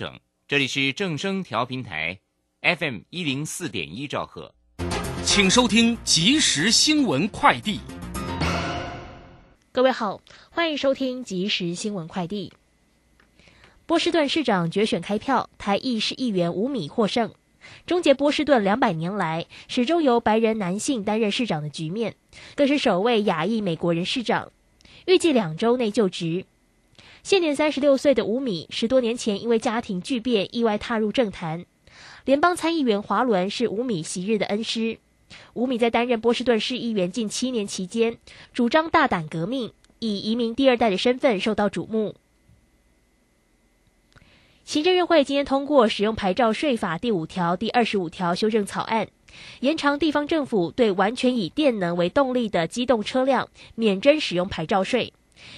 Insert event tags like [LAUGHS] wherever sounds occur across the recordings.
整。这里是正声调频台，FM 一零四点一兆赫，请收听即时新闻快递。各位好，欢迎收听即时新闻快递。波士顿市长决选开票，台裔市议员吴米获胜，终结波士顿两百年来始终由白人男性担任市长的局面，更是首位亚裔美国人市长，预计两周内就职。现年三十六岁的吴米，十多年前因为家庭巨变意外踏入政坛。联邦参议员华伦是吴米昔日的恩师。吴米在担任波士顿市议员近七年期间，主张大胆革命，以移民第二代的身份受到瞩目。行政院会今天通过使用牌照税法第五条、第二十五条修正草案，延长地方政府对完全以电能为动力的机动车辆免征使用牌照税。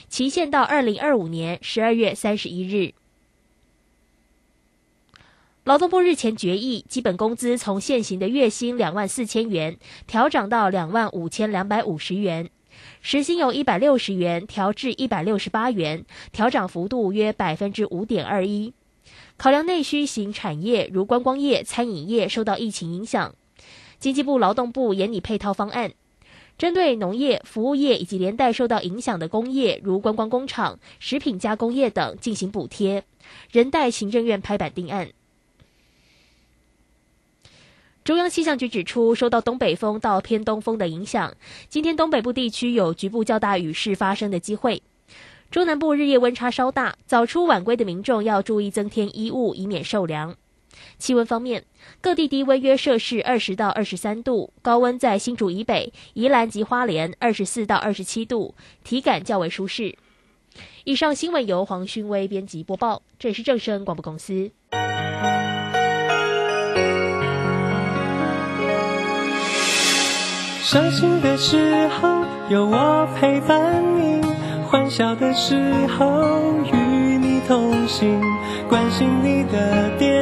期限到二零二五年十二月三十一日。劳动部日前决议，基本工资从现行的月薪两万四千元调涨到两万五千两百五十元，时薪由一百六十元调至一百六十八元，调涨幅度约百分之五点二一。考量内需型产业如观光业、餐饮业受到疫情影响，经济部、劳动部研拟配套方案。针对农业、服务业以及连带受到影响的工业，如观光工厂、食品加工业等进行补贴。人代行政院拍板定案。中央气象局指出，受到东北风到偏东风的影响，今天东北部地区有局部较大雨势发生的机会。中南部日夜温差稍大，早出晚归的民众要注意增添衣物，以免受凉。气温方面，各地低温约摄氏二十到二十三度，高温在新竹以北、宜兰及花莲二十四到二十七度，体感较为舒适。以上新闻由黄勋威编辑播报，这里是正声广播公司。伤心的时候有我陪伴你，欢笑的时候与你同行，关心你的点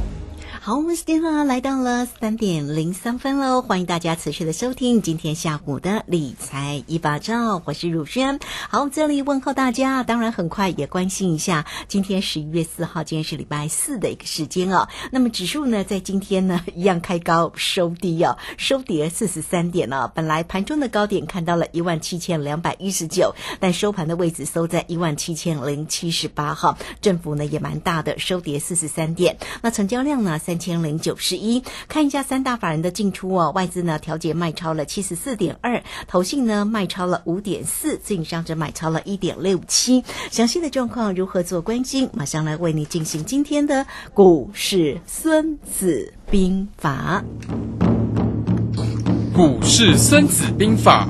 好，我们时间呢来到了三点零三分喽，欢迎大家持续的收听今天下午的理财一把照，我是汝轩。好，这里问候大家，当然很快也关心一下，今天十一月四号，今天是礼拜四的一个时间哦。那么指数呢，在今天呢一样开高收低哦，收跌四十三点哦。本来盘中的高点看到了一万七千两百一十九，但收盘的位置收在一万七千零七十八哈，振幅呢也蛮大的，收跌四十三点。那成交量呢？三千零九十一，看一下三大法人的进出哦。外资呢调节卖超了七十四点二，投信呢卖超了五点四，自营商则买超了一点六七。详细的状况如何做关心？马上来为你进行今天的股市孙子兵法。股市孙子兵法。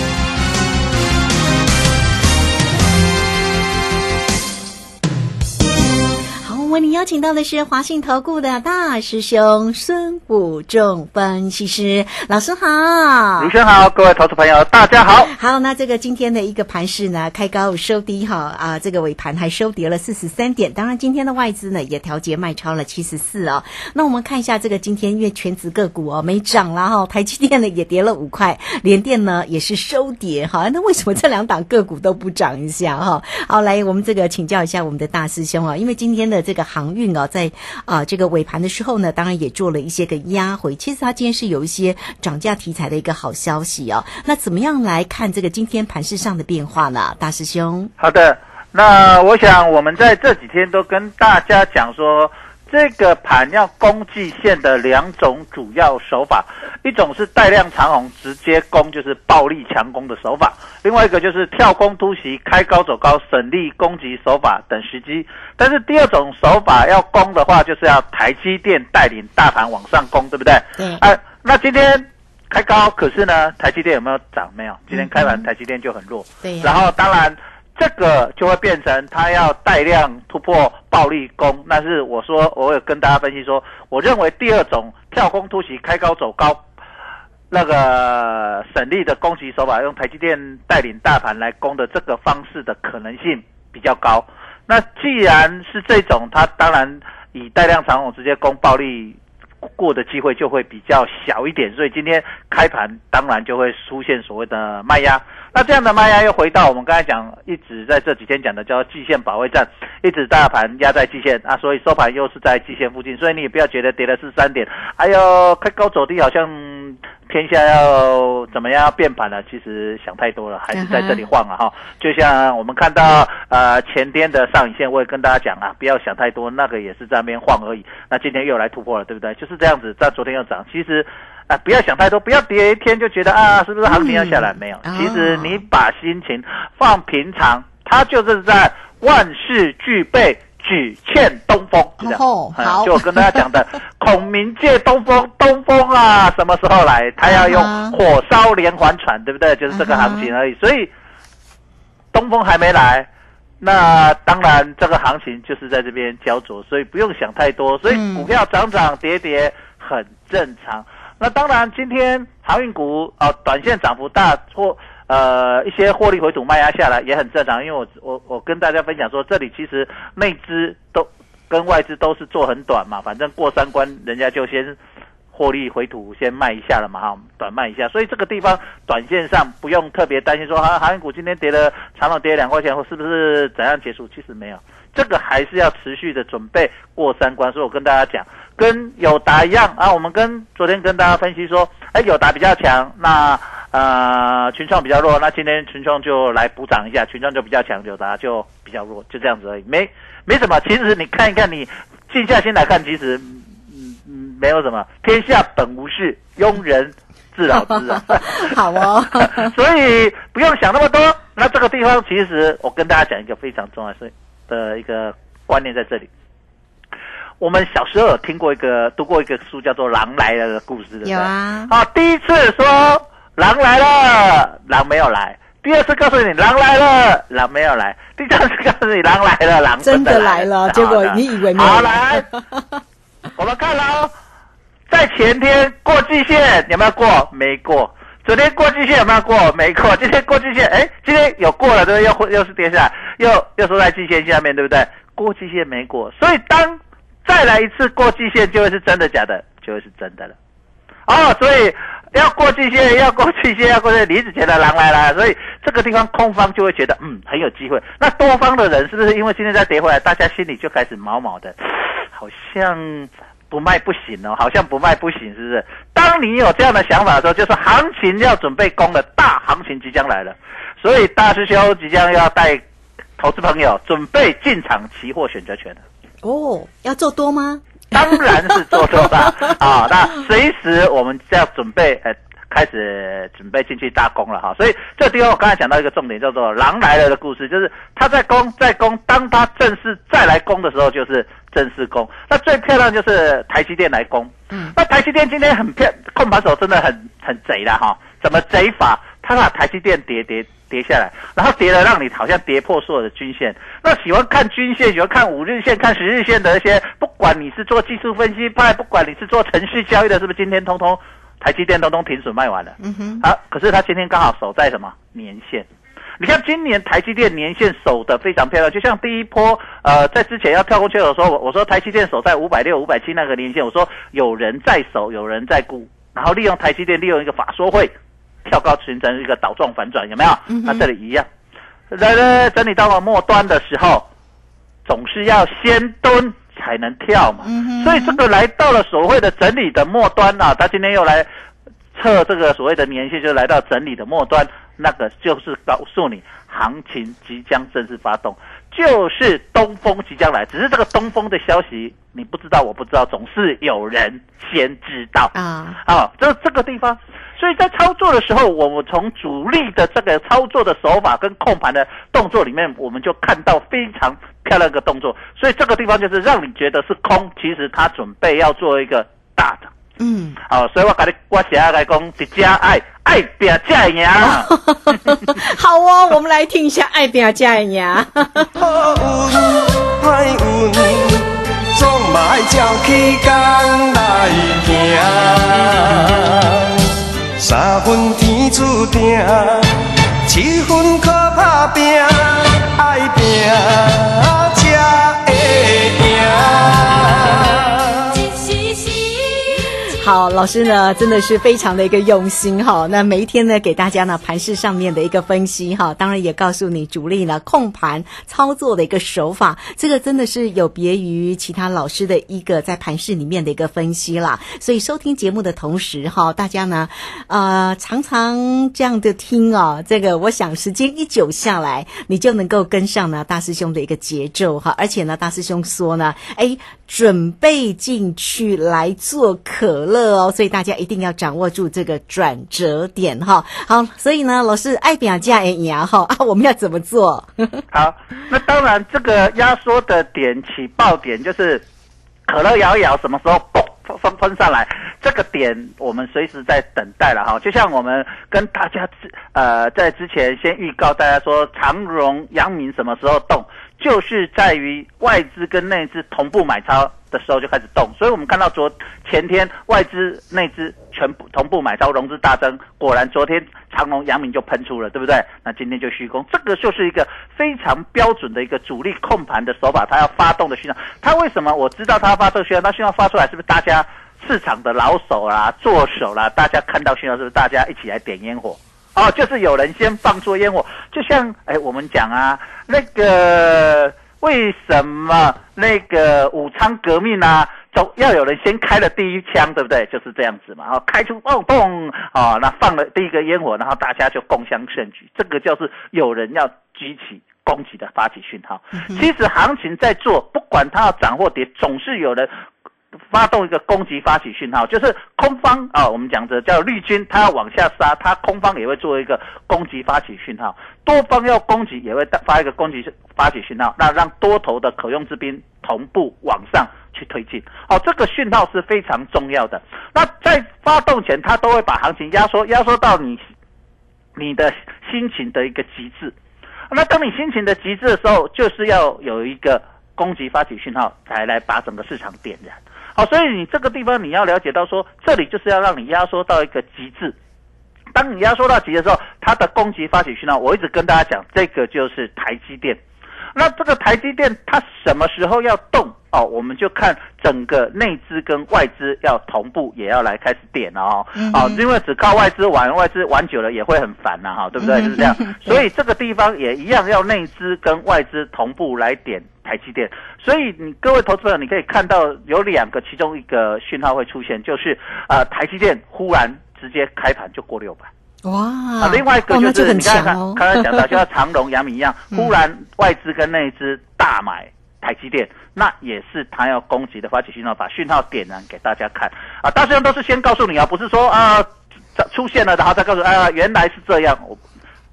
为您邀请到的是华信投顾的大师兄孙武仲分析师老师好，卢生好，各位投资朋友大家好。好，那这个今天的一个盘势呢，开高收低哈啊，这个尾盘还收跌了四十三点。当然，今天的外资呢也调节卖超了七十四哦。那我们看一下这个今天因为全指个股哦没涨了哈，台积电呢也跌了五块，联电呢也是收跌哈。那为什么这两档个股都不涨一下哈？好，来我们这个请教一下我们的大师兄啊，因为今天的这个航运啊，在啊这个尾盘的时候呢，当然也做了一些个压回。其实它今天是有一些涨价题材的一个好消息哦。那怎么样来看这个今天盘市上的变化呢？大师兄，好的，那我想我们在这几天都跟大家讲说，这个盘要攻季线的两种主要手法，一种是带量长红直接攻，就是暴力强攻的手法；另外一个就是跳空突袭、开高走高、省力攻击手法等时机。但是第二种手法要攻的话，就是要台积电带领大盘往上攻，对不对？对哎、那今天开高，可是呢，台积电有没有涨？没有，今天开盘台积电就很弱。对呀然后当然这个就会变成它要带量突破暴力攻。但是我说，我有跟大家分析说，我认为第二种跳空突袭、开高走高。那个省力的攻击手法，用台积电带领大盘来攻的这个方式的可能性比较高。那既然是这种，它当然以带量长红直接攻暴力过的机会就会比较小一点，所以今天开盘当然就会出现所谓的卖压。那这样的卖压又回到我们刚才讲，一直在这几天讲的叫季线保卫战，一直大盘压在季线啊，所以收盘又是在季线附近，所以你也不要觉得跌的是三点，哎呦开高走低，好像天下要怎么样要变盘了，其实想太多了，还是在这里晃啊哈。就像我们看到呃前天的上影线，我也跟大家讲啊，不要想太多，那个也是在那边晃而已。那今天又来突破了，对不对？就是这样子，在昨天又涨，其实。啊，不要想太多，不要跌一天就觉得啊，是不是行情要下来？没有，哦其实你把心情放平常，它就是在万事俱备，只欠东风，就这样。嗯哦好就我跟大家讲的，孔明借东风，东风啊，什么时候来？他要用火烧连环船，对不对？就是这个行情而已。所以东风还没来，那当然这个行情就是在这边焦灼，所以不用想太多。所以嗯股票涨涨跌跌很正常。那当然，今天航运股啊、短线涨幅大或呃一些获利回吐卖压下来也很正常，因为我我我跟大家分享说，这里其实内资都跟外资都是做很短嘛，反正过三关人家就先获利回吐先卖一下了嘛，哈，短卖一下，所以这个地方短线上不用特别担心说，啊，航运股今天跌了，长隆跌两块钱，或是不是怎样结束？其实没有，这个还是要持续的准备过三关。所以我跟大家讲，跟友达一样啊，我们跟昨天跟大家分析说，哎，友达比较强，那呃群创比较弱，那今天群创就来补涨一下，群创就比较强，友达就比较弱，就这样子而已，没没什么。其实你看一看，你静下心来看，其实嗯嗯没有什么，天下本无事，庸人自扰之啊。[LAUGHS] 好哦，[LAUGHS] 所以不用想那么多。那这个地方其实我跟大家讲一个非常重要的的一个观念在这里。我们小时候有听过一个读过一个书叫做《狼来了》的故事，对不对？有啊啊，第一次说狼来了，狼没有来；第二次告诉你狼来了，狼没有来；第三次告诉你狼来了，狼真的的来了结果你以为没有好来来，[LAUGHS] 我们看了哦，在前天过季线有没有过？没过。昨天过季线有没有过？没过。今天过季线，哎，今天有过了，对不对？又又是跌下来，又又收在季线下面，对不对？过季线没过，所以当再来一次过季线，就会是真的假的，就会是真的了。哦，所以要过季线，要过季线，要过季线，你一直觉得狼来了，所以这个地方空方就会觉得嗯很有机会。那多方的人是不是因为今天再跌回来，大家心里就开始毛毛的，好像不卖不行哦，好像不卖不行，是不是？当你有这样的想法的时候，就是行情要准备攻了，大行情即将来了，所以大师兄即将要带投资朋友准备进场期货选择权了。哦，要做多吗？当然是做多了 [LAUGHS] 啊！那随时我们就要准备呃，开始准备进去大攻了哈。所以这个地方我刚才讲到一个重点，叫做“狼来了”的故事，就是他在攻在攻，当他正式再来攻的时候，就是正式攻。那最漂亮就是台积电来攻。嗯，那台积电今天很漂，控盘手真的很很贼的哈。怎么贼法？他把台积电跌跌跌下来，然后跌了让你好像跌破所有的均线。那喜欢看均线、喜欢看五日线、看十日线的那些，不管你是做技术分析派，不管你是做程序交易的，是不是今天通通台积电通通停损卖完了？嗯哼，好，可是它今天刚好守在什么年线？你看今年台积电年线守的非常漂亮，就像第一波，呃，在之前要跳过去的时候，我我说台积电守在五百六、五百七那个年线，我说有人在守，有人在沽，然后利用台积电利用一个法说会跳高形成一个倒状反转，有没有？那这里一样，来来整理到了末端的时候，总是要先蹲才能跳嘛，所以这个来到了所谓的整理的末端啊，他今天又来测这个所谓的年限，就来到整理的末端。那个就是告诉你，行情即将正式发动，就是东风即将来。只是这个东风的消息你不知道，我不知道，总是有人先知道啊。啊，这这个地方，所以在操作的时候，我们从主力的这个操作的手法跟控盘的动作里面，我们就看到非常漂亮的动作。所以这个地方就是让你觉得是空，其实他准备要做一个大的。嗯，好，所以我甲你我写来讲，一家爱爱拼才会赢。[LAUGHS] 好哦，我们来听一下《爱拼才会赢》。[LAUGHS] 好运歹运，总嘛爱照起工来行。三分天注定，七分靠打拼，爱拼。老师呢真的是非常的一个用心哈。那每一天呢，给大家呢盘市上面的一个分析哈，当然也告诉你主力呢控盘操作的一个手法，这个真的是有别于其他老师的一个在盘市里面的一个分析啦。所以收听节目的同时哈，大家呢呃常常这样的听哦，这个我想时间一久下来，你就能够跟上呢大师兄的一个节奏哈。而且呢，大师兄说呢，哎，准备进去来做可乐。哦，所以大家一定要掌握住这个转折点哈。好，所以呢，老师爱表价也牙哈 [LAUGHS] 啊，我们要怎么做？[LAUGHS] 好，那当然这个压缩的点起爆点就是可乐摇一摇，什么时候嘣 [LAUGHS] 分分上来？这个点我们随时在等待了哈。就像我们跟大家之呃在之前先预告大家说，长荣、阳明什么时候动，就是在于外资跟内资同步买超。的时候就开始动，所以我们看到昨前天外资内资全部同步买超，融资大增，果然昨天长隆、阳明就喷出了，对不对？那今天就虚空，这个就是一个非常标准的一个主力控盘的手法，它要发动的讯号。它为什么我知道它要发动讯号？它讯号发出来是不是大家市场的老手啦、做手啦，大家看到讯号是不是大家一起来点烟火？哦，就是有人先放出烟火，就像哎我们讲啊那个。为什么那个武昌革命啊，总要有人先开了第一枪，对不对？就是这样子嘛。哦，开出嘣嘣，哦，那放了第一个烟火，然后大家就共襄盛举。这个就是有人要举起攻击的发起讯号。其实行情在做，不管它要涨或跌，总是有人。发动一个攻击发起讯号，就是空方啊，我们讲的叫绿军，它要往下杀，它空方也会做一个攻击发起讯号，多方要攻击也会发一个攻击发起讯号，那让多头的可用之兵同步往上去推进。好，这个讯号是非常重要的。那在发动前，它都会把行情压缩，压缩到你你的心情的一个极致。那当你心情的极致的时候，就是要有一个攻击发起讯号，才来把整个市场点燃。好，所以你这个地方你要了解到说，这里就是要让你压缩到一个极致。当你压缩到极的时候，它的攻击发起讯号，我一直跟大家讲，这个就是台积电。那这个台积电它什么时候要动哦？我们就看整个内资跟外资要同步，也要来开始点哦。哦，因为只靠外资玩，外资玩久了也会很烦呐，哈，对不对？就是这样。所以这个地方也一样，要内资跟外资同步来点台积电。所以你各位投资者，你可以看到有两个，其中一个讯号会出现，就是呃台积电忽然直接开盘就过六百。哇！另外一个就是你刚才刚才讲到，[LAUGHS] 就像长隆、阳明一样，忽然外资跟内资大买台积电，那也是他要攻击的发起讯号，把讯号点燃给大家看啊！大家都是先告诉你啊，不是说啊出现了然后再告诉啊原来是这样。我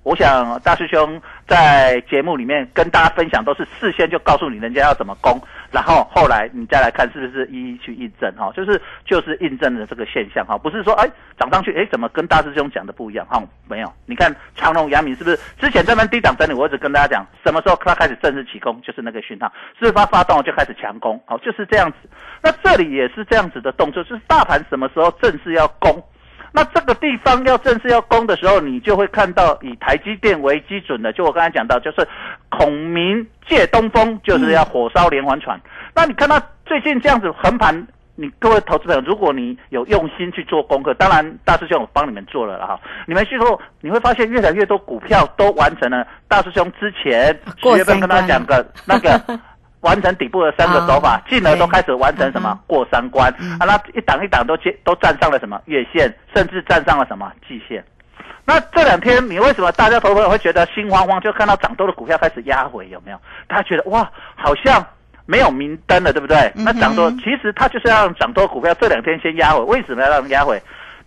我想大师兄在节目里面跟大家分享，都是事先就告诉你人家要怎么攻，然后后来你再来看是不是一一去印证哈，就是就是印证了这个现象哈，不是说哎涨上去哎怎么跟大师兄讲的不一样哈，没有，你看长隆、阳明是不是之前这边低档整理，我一直跟大家讲，什么时候它开始正式起攻，就是那个讯号，是不是发发动就开始强攻，好就是这样子。那这里也是这样子的动作，就是大盘什么时候正式要攻。那这个地方要正式要攻的时候，你就会看到以台积电为基准的，就我刚才讲到，就是孔明借东风，就是要火烧连环船。那你看到最近这样子横盘，你各位投资朋友，如果你有用心去做功课，当然大师兄我帮你们做了了哈，你们去后你会发现越来越多股票都完成了大师兄之前十月份跟他讲的那个。完成底部的三个手法，进而都开始完成什么过三关啊？那一档一档都接都站上了什么月线，甚至站上了什么季线。那这两天你为什么大家投资会觉得心慌慌？就看到涨多的股票开始压回，有没有？大家觉得哇，好像没有明灯了，对不对？那涨多其实它就是要让涨多股票这两天先压回。为什么要让压回？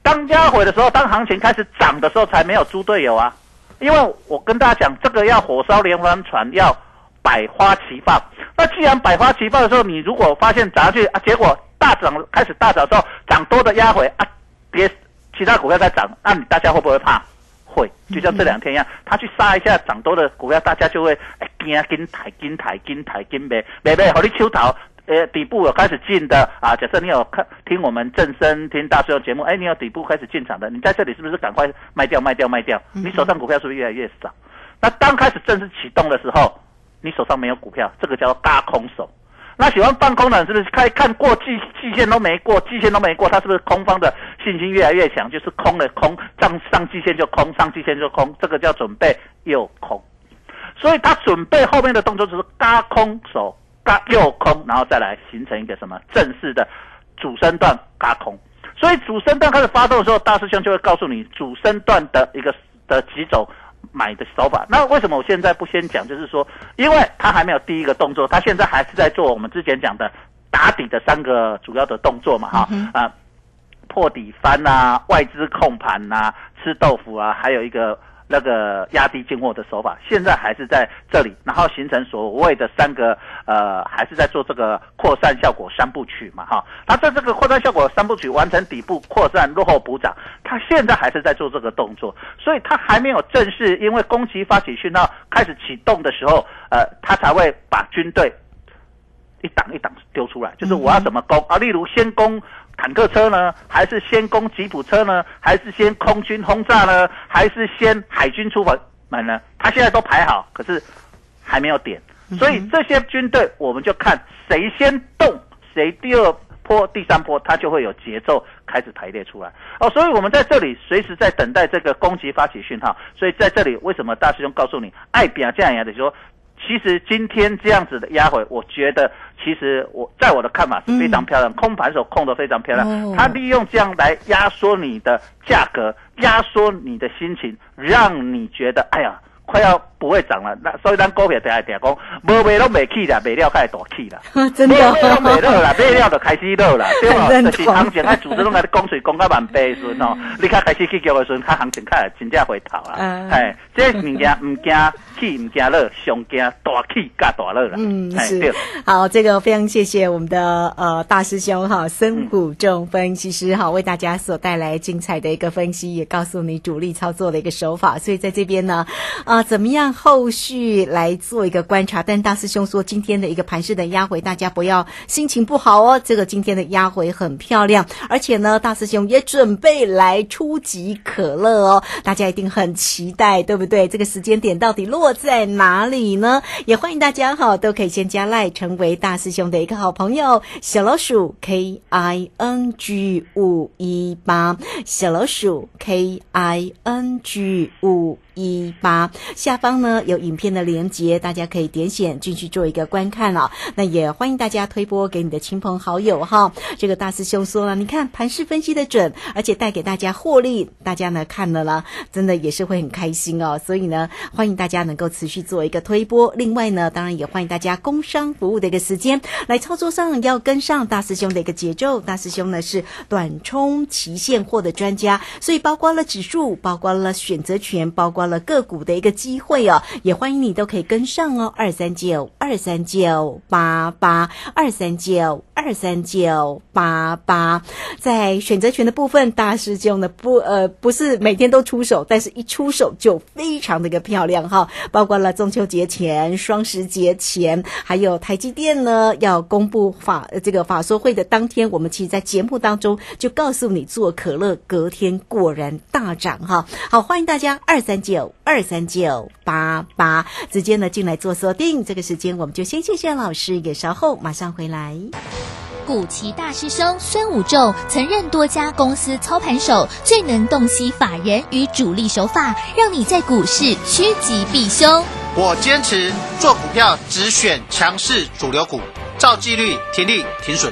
当压回的时候，当行情开始涨的时候，才没有猪队友啊！因为我跟大家讲，这个要火烧连环船，要百花齐放。那既然百花齐放的时候，你如果发现涨上去啊，结果大涨开始大涨之后，涨多的压回啊，别其他股票在涨，那你大家会不会怕？会，就像这两天一样，他去杀一下涨多的股票，大家就会哎惊跟抬跟抬跟抬跟呗，没没好你抽逃，呃底部有开始进的啊，假设你有看听我们正声听大师的节目，哎你有底部开始进场的，你在这里是不是赶快卖掉卖掉卖掉？你手上股票是不是越来越少？那当开始正式启动的时候。你手上没有股票，这个叫大空手。那喜欢放空的，是不是看看过季季线都没过，季线都没过，他是不是空方的信心越来越强？就是空的空，上上季线就空，上季线就空，这个叫准备又空。所以他准备后面的动作就是嘎空手，嘎又空，然后再来形成一个什么正式的主升段嘎空。所以主升段开始发动的时候，大师兄就会告诉你主升段的一个的几种。买的手法，那为什么我现在不先讲？就是说，因为他还没有第一个动作，他现在还是在做我们之前讲的打底的三个主要的动作嘛，哈啊，破底翻呐，外资控盘呐，吃豆腐啊，还有一个。那个压低进货的手法，现在还是在这里，然后形成所谓的三个呃，还是在做这个扩散效果三部曲嘛，哈。它在这个扩散效果三部曲完成底部扩散落后补涨，它现在还是在做这个动作，所以它还没有正式，因为攻击发起讯号开始启动的时候，呃，它才会把军队一档一档丢出来，就是我要怎么攻啊？例如先攻。坦克车呢？还是先攻吉普车呢？还是先空军轰炸呢？还是先海军出门呢？他现在都排好，可是还没有点，所以这些军队我们就看谁先动，谁第二波、第三波，他就会有节奏开始排列出来。哦，所以我们在这里随时在等待这个攻击发起讯号。所以在这里，为什么大师兄告诉你，爱比亚这样的说？其实今天这样子的压回，我觉得其实我在我的看法是非常漂亮，空盘手控的非常漂亮。他利用这样来压缩你的价格，压缩你的心情，让你觉得哎呀。快要不会涨了，那所以咱股票定定讲，无卖都未起啦，卖料 [LAUGHS] 开始大起啦，[LAUGHS] 真的，卖都卖了啦，卖料就开始热啦，对吧？就是行情，还主持拢来讲水讲到万倍时阵哦，你看开始去叫的时阵，它行情开始真正回头啦，哎，这物件唔惊起唔惊热，上惊大气加大热啦，嗯，是，好，这个非常谢谢我们的呃大师兄哈，深谷中分析师哈，为大家所带来精彩的一个分析，也告诉你主力操作的一个手法，所以在这边呢，啊。怎么样？后续来做一个观察。但大师兄说，今天的一个盘势的压回，大家不要心情不好哦。这个今天的压回很漂亮，而且呢，大师兄也准备来初级可乐哦。大家一定很期待，对不对？这个时间点到底落在哪里呢？也欢迎大家哈，都可以先加赖，成为大师兄的一个好朋友。小老鼠 K I N G 五一八，小老鼠 K I N G 五。一八下方呢有影片的连接，大家可以点选进去做一个观看了。那也欢迎大家推播给你的亲朋好友哈。这个大师兄说了，你看盘势分析的准，而且带给大家获利，大家呢看了呢，真的也是会很开心哦。所以呢，欢迎大家能够持续做一个推播。另外呢，当然也欢迎大家工商服务的一个时间来操作上要跟上大师兄的一个节奏。大师兄呢是短冲期现货的专家，所以包括了指数，包括了选择权，包括。括了个股的一个机会哦，也欢迎你都可以跟上哦，二三九二三九八八二三九二三九八八，在选择权的部分，大师兄呢不呃不是每天都出手，但是一出手就非常的个漂亮哈，包括了中秋节前、双十节前，还有台积电呢要公布法这个法说会的当天，我们其实在节目当中就告诉你做可乐，隔天果然大涨哈。好，欢迎大家二三九二三九八八直接呢进来做锁定。这个时间我们就先谢谢老师，也稍后马上回来。古奇大师兄孙武仲曾任多家公司操盘手，最能洞悉法人与主力手法，让你在股市趋吉避凶。我坚持做股票只选强势主流股，照纪律停利停损。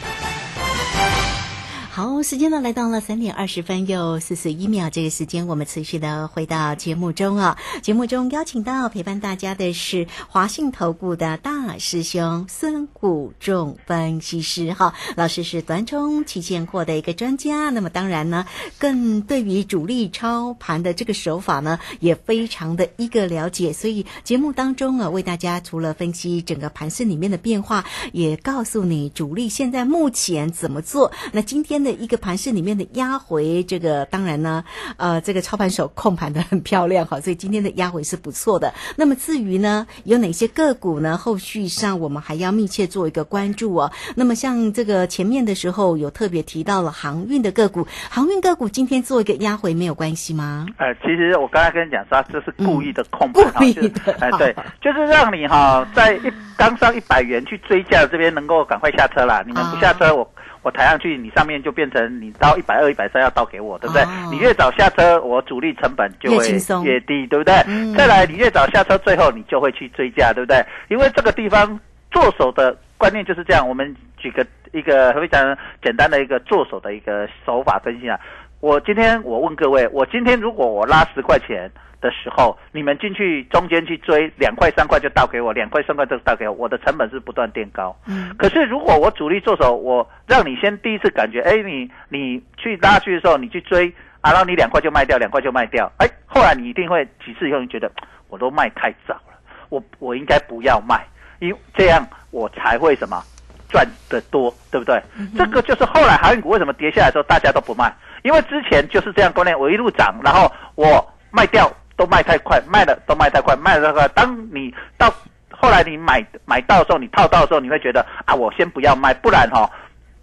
好，时间呢来到了三点二十分又四十一秒，这个时间我们持续的回到节目中啊。节目中邀请到陪伴大家的是华信投顾的大师兄孙谷仲分析师哈，老师是短冲期现货的一个专家，那么当然呢，更对于主力操盘的这个手法呢，也非常的一个了解，所以节目当中啊，为大家除了分析整个盘势里面的变化，也告诉你主力现在目前怎么做。那今天的一个盘势里面的压回，这个当然呢，呃，这个操盘手控盘的很漂亮哈，所以今天的压回是不错的。那么至于呢，有哪些个股呢？后续上我们还要密切做一个关注哦。那么像这个前面的时候有特别提到了航运的个股，航运个股今天做一个压回没有关系吗？呃，其实我刚才跟你讲说，这是故意的控盘是的哎、对，就是让你哈在一刚上一百元去追价这边能够赶快下车啦。你们不下车，我我抬上去，你上面就变成你到一百二、一百三要倒给我，对不对？哦你越早下车，我主力成本就会越低，对不对？嗯再来，你越早下车，最后你就会去追价，对不对？因为这个地方做手的观念就是这样。我们举个一个非常简单的一个做手的一个手法分析啊。我今天我问各位，我今天如果我拉十块钱的时候，你们进去中间去追两块三块就倒给我，两块三块就倒给我，我的成本是不断垫高。嗯可是如果我主力做手，我让你先第一次感觉，哎，你你去拉去的时候，你去追，啊，然后你两块就卖掉，两块就卖掉，哎，后来你一定会几次以后，你觉得我都卖太早了，我我应该不要卖，因为这样我才会什么赚得多，对不对？这个就是后来航运股为什么跌下来的时候大家都不卖，因为之前就是这样观念，我一路涨，然后我卖掉都卖太快，卖了都卖太快，卖了太快，当你到后来你买买到的时候，你套到的时候，你会觉得啊，我先不要卖，不然哈、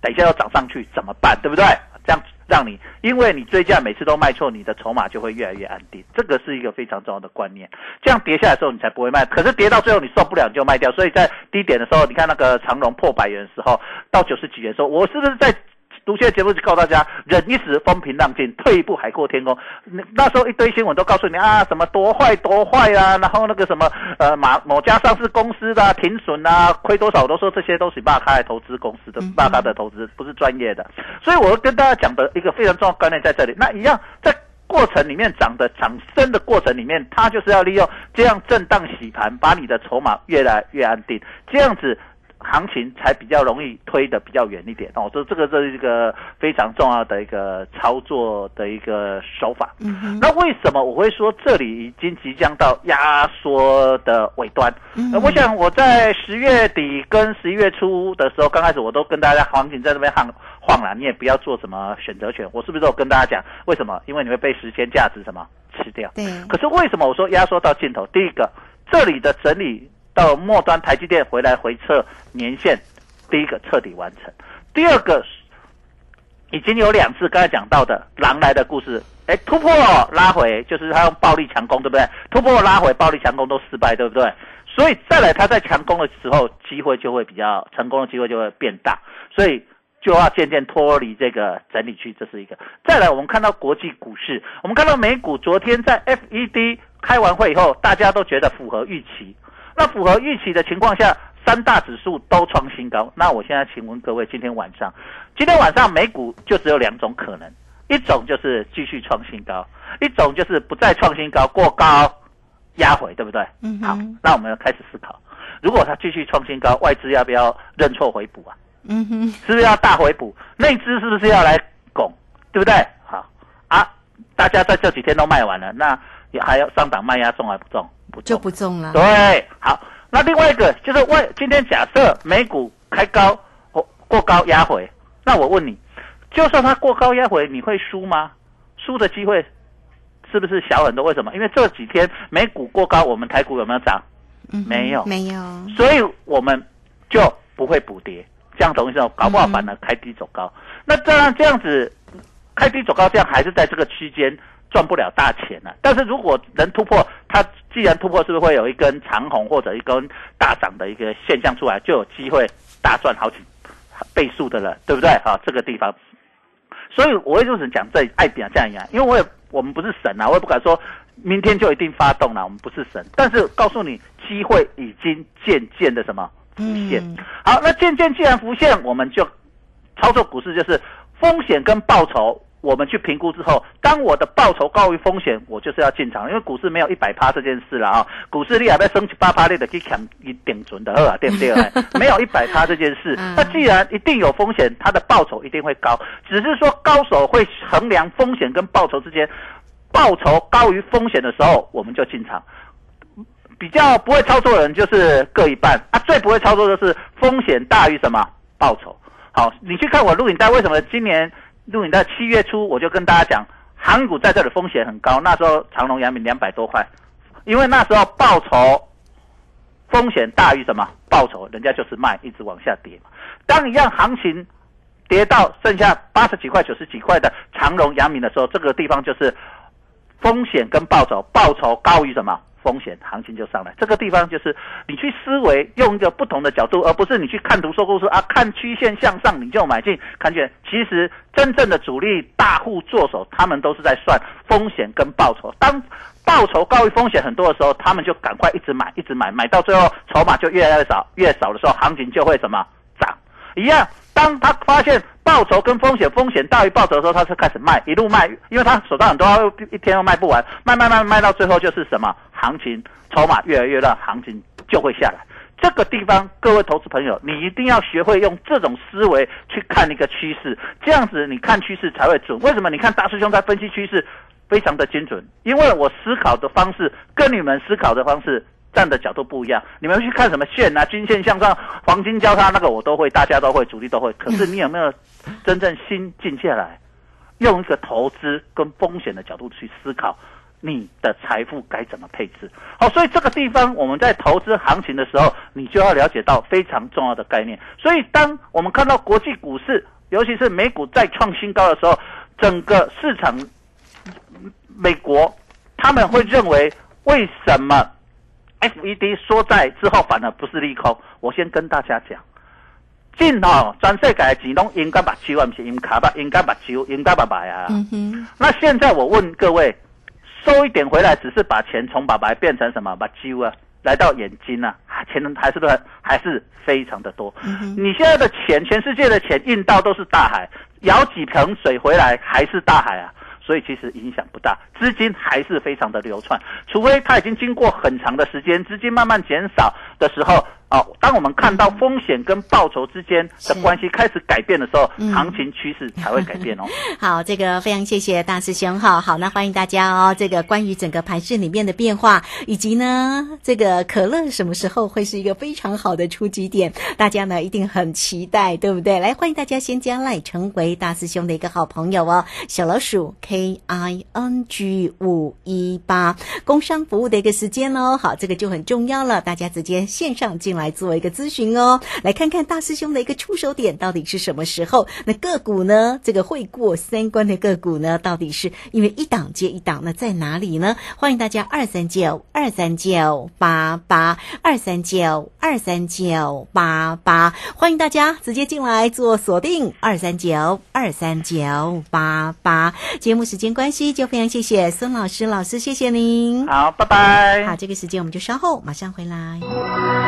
等一下要涨上去怎么办？对不对？这样让你，因为你追价每次都卖错，你的筹码就会越来越安定，这个是一个非常重要的观念。这样跌下来的时候，你才不会卖。可是跌到最后你受不了，你就卖掉。所以在低点的时候，你看那个长龙破百元的时候，到九十几元的时候，我是不是在读些节目就告诉大家，忍一时风平浪静，退一步海阔天空。那那时候一堆新闻都告诉你啊，什么多坏多坏啊，然后那个什么呃马某家上市公司的、啊、停损啊，亏多少，我都说这些都是霸开投资公司的嗯哼霸开的投资，不是专业的。所以我跟大家讲的一个非常重要的观念在这里。那一样在。过程里面涨的涨升的过程里面，它就是要利用这样震荡洗盘，把你的筹码越来越安定，这样子行情才比较容易推的比较远一点哦。这这个这是一个非常重要的一个操作的一个手法。嗯，那为什么我会说这里已经即将到压缩的尾端？嗯呃我想我在十月底跟十一月初的时候，刚开始我都跟大家行情在这边晃晃了，你也不要做什么选择权。我是不是都有跟大家讲为什么？因为你会被时间价值什么吃掉。对，可是为什么我说压缩到尽头？第一个，这里的整理到末端，台积电回来回撤年限，第一个彻底完成。第二个，已经有两次刚才讲到的狼来的故事，哎，突破拉回，就是他用暴力强攻，对不对？突破拉回，暴力强攻都失败，对不对？所以再来，他在强攻的时候，机会就会比较成功的机会就会变大，所以就要渐渐脱离这个整理区，这是一个。再来，我们看到国际股市，我们看到美股昨天在 FED 开完会以后，大家都觉得符合预期。那符合预期的情况下，三大指数都创新高。那我现在请问各位，今天晚上今天晚上美股就只有两种可能，一种就是继续创新高，一种就是不再创新高，过高压回，对不对？嗯好，那我们要开始思考，如果它继续创新高，外资要不要认错回补啊？嗯哼，是不是要大回补？内资是不是要来拱？对不对？好啊，大家在这几天都卖完了，那也还要上档卖压重还不重？不就。不中了。对，好，那另外一个就是外，今天假设美股开高或过高压回，那我问你，就算它过高压回，你会输吗？输的机会是不是小很多？为什么？因为这几天美股过高，我们台股有没有涨？嗯没有没有。所以我们就不会补跌，这样懂意思吗？搞不好反而开低走高。那这样这样子开低走高，这样还是在这个区间赚不了大钱呢、但是如果能突破，它既然突破，是不是会有一根长红或者一根大涨的一个现象出来，就有机会大赚好几倍数的了，对不对？好，这个地方。所以我也就是讲这爱点这样一样，因为我也我们不是神啊，我也不敢说明天就一定发动了，我们不是神，但是告诉你，机会已经渐渐的什么浮现。嗯好，那渐渐既然浮现，我们就操作股市就是风险跟报酬，我们去评估之后，当我的报酬高于风险，我就是要进场，因为股市没有一百趴这件事了啊、股市你还在升起八趴，你的去抢一顶准的二啊，对不对？[LAUGHS] 没有一百趴这件事嗯，那既然一定有风险，它的报酬一定会高，只是说高手会衡量风险跟报酬之间，报酬高于风险的时候，我们就进场。比较不会操作的人就是各一半啊，最不会操作的是风险大于什么报酬。好，你去看我录影带，为什么今年录影带七月初我就跟大家讲，航股在这里风险很高，那时候长隆、阳明两百多块，因为那时候报酬风险大于什么报酬，人家就是卖，一直往下跌嘛。当一样行情跌到剩下八十几块、九十几块的长隆、阳明的时候，这个地方就是风险跟报酬，报酬高于什么？风险行情就上来，这个地方就是你去思维，用一个不同的角度，而不是你去看图说故事啊，看曲线向上你就买进，看见其实真正的主力大户做手，他们都是在算风险跟报酬。当报酬高于风险很多的时候，他们就赶快一直买，一直买，买到最后筹码就越来越少，越少的时候，行情就会什么涨。一样，当他发现报酬跟风险风险大于报酬的时候，他是开始卖，一路卖，因为他手上很多，一天又卖不完，卖卖卖卖到最后就是什么行情筹码越来越乱，行情就会下来。这个地方，各位投资朋友，你一定要学会用这种思维去看一个趋势，这样子你看趋势才会准。为什么？你看大师兄在分析趋势非常的精准，因为我思考的方式跟你们思考的方式站的角度不一样。你们去看什么线啊、均线向上、黄金交叉那个我都会，大家都会，主力都会。可是你有没有真正心静下来，用一个投资跟风险的角度去思考？你的财富该怎么配置？好，所以这个地方我们在投资行情的时候，你就要了解到非常重要的概念。所以，当我们看到国际股市，尤其是美股再创新高的时候，整个市场，美国他们会认为为什么 FED 说在之后反而不是利空？我先跟大家讲。进哦，全世界的钱拢应该目睭啊，不是应卡吧？应该目睭，应该白白啊。嗯哼，那现在我问各位，收一点回来，只是把钱从把白变成什么？把揪啊，来到眼睛啊，钱还是不是还是非常的多。你现在的钱，全世界的钱印到都是大海，舀几盆水回来还是大海啊。所以其实影响不大，资金还是非常的流窜，除非它已经经过很长的时间，资金慢慢减少的时候，哦，当我们看到风险跟报酬之间的关系开始改变的时候，嗯行情趋势才会改变哦。[LAUGHS] 好，这个非常谢谢大师兄哈。好，那欢迎大家哦。这个关于整个盘市里面的变化，以及呢，这个可乐什么时候会是一个非常好的出击点，大家呢一定很期待，对不对？来，欢迎大家先加赖成为大师兄的一个好朋友哦。小老鼠 K I N G 五一八，工商服务的一个时间哦。好，这个就很重要了，大家直接线上进来做一个咨询哦，来看看大师兄的一个出手点到底是什么时候？那个股呢？这个会过三关的个股呢，到底是因为一档接一档，那在哪里呢？欢迎大家二三九二三九八八二三九二三九八八，欢迎大家直接进来做锁定二三九二三九八八。节目时间关系，就非常谢谢孙老师，老师谢谢您。好，拜拜。好，这个时间我们就稍后马上回来。